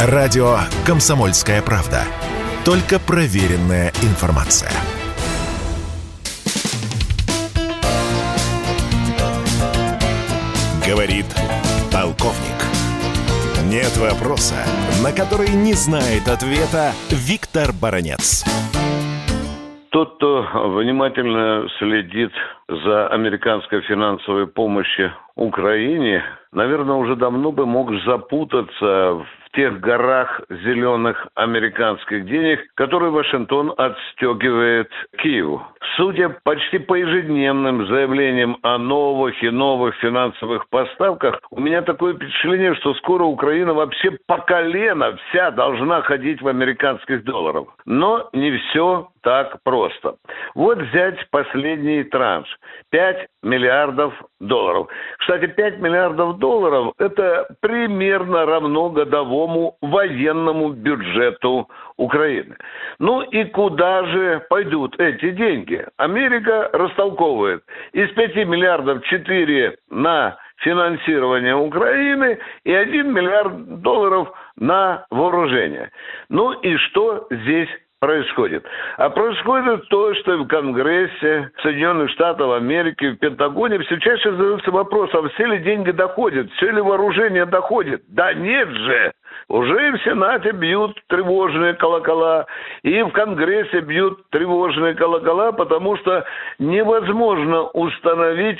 Радио «Комсомольская правда». Только проверенная информация. Говорит полковник. Нет вопроса, на который не знает ответа Виктор Баранец. Тот, кто внимательно следит за американской финансовой помощью Украине, наверное, уже давно бы мог запутаться в тех горах зеленых американских денег, которые Вашингтон отстегивает Киеву. Судя почти по ежедневным заявлениям о новых и новых финансовых поставках, у меня такое впечатление, что скоро Украина вообще по колено вся должна ходить в американских долларах. Но не все так просто. Вот взять последний транш. 5 миллиардов долларов. Кстати, 5 миллиардов долларов – это примерно равно годовому военному бюджету Украины. Ну и куда же пойдут эти деньги? Америка растолковывает. Из 5 миллиардов 4 на финансирование Украины и 1 миллиард долларов на вооружение. Ну и что здесь происходит? А происходит то, что в Конгрессе Соединенных Штатов Америки, в Пентагоне все чаще задаются вопросом, а все ли деньги доходят, все ли вооружение доходит. Да нет же! Уже и в Сенате бьют тревожные колокола, и в Конгрессе бьют тревожные колокола, потому что невозможно установить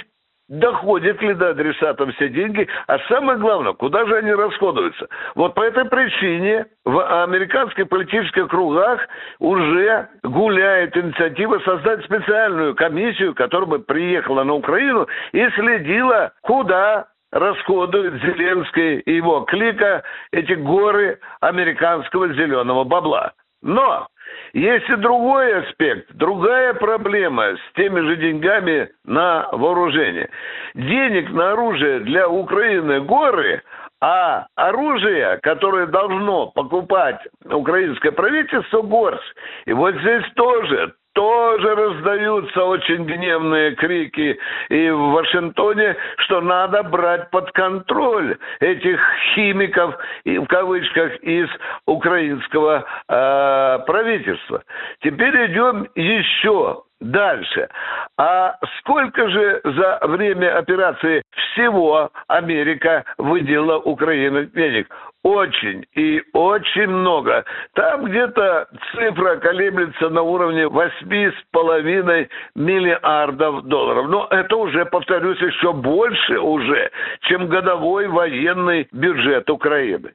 доходят ли до адресатов все деньги, а самое главное, куда же они расходуются. Вот по этой причине в американских политических кругах уже гуляет инициатива создать специальную комиссию, которая бы приехала на Украину и следила, куда расходует Зеленский и его клика эти горы американского зеленого бабла. Но есть и другой аспект, другая проблема с теми же деньгами на вооружение. Денег на оружие для Украины горы, а оружие, которое должно покупать украинское правительство, горсть. И вот здесь тоже тоже раздаются очень гневные крики и в Вашингтоне, что надо брать под контроль этих химиков, в кавычках, из украинского э, правительства. Теперь идем еще Дальше. А сколько же за время операции всего Америка выделила Украине денег? Очень и очень много. Там где-то цифра колеблется на уровне 8,5 миллиардов долларов. Но это уже, повторюсь, еще больше уже, чем годовой военный бюджет Украины.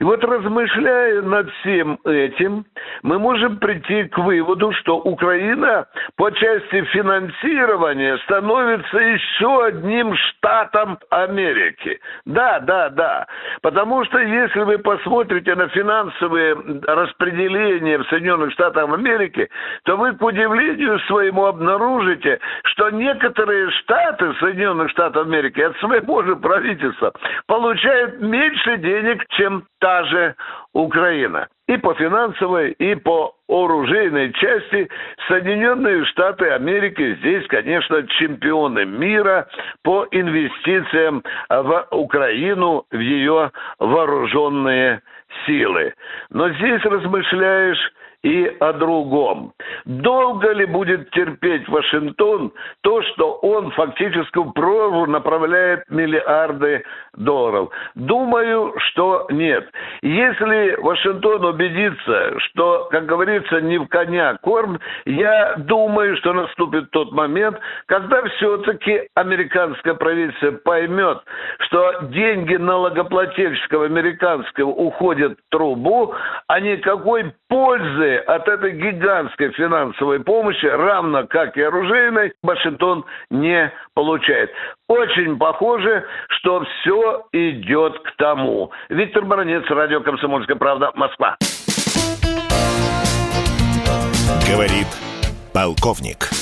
И вот размышляя над всем этим, мы можем прийти к выводу, что Украина по части финансирования становится еще одним штатом Америки. Да, да, да. Потому что если вы посмотрите на финансовые распределения в Соединенных Штатах Америки, то вы, к удивлению своему, обнаружите, что некоторые штаты Соединенных Штатов Америки от своего же правительства получают меньше денег, чем та же Украина. И по финансовой, и по оружейной части Соединенные Штаты Америки здесь, конечно, чемпионы мира по инвестициям в Украину, в ее вооруженные силы. Но здесь размышляешь и о другом. Долго ли будет терпеть Вашингтон то, что он фактически в прорву направляет миллиарды долларов? Думаю, что нет. Если Вашингтон убедится, что, как говорится, не в коня корм, я думаю, что наступит тот момент, когда все-таки американское правительство поймет, что деньги налогоплательщиков американского уходят в трубу, а никакой пользы от этой гигантской финансовой помощи, равно как и оружейной, Вашингтон не получает. Очень похоже, что все идет к тому. Виктор Баранец, радио «Комсомольская правда», Москва. Говорит полковник.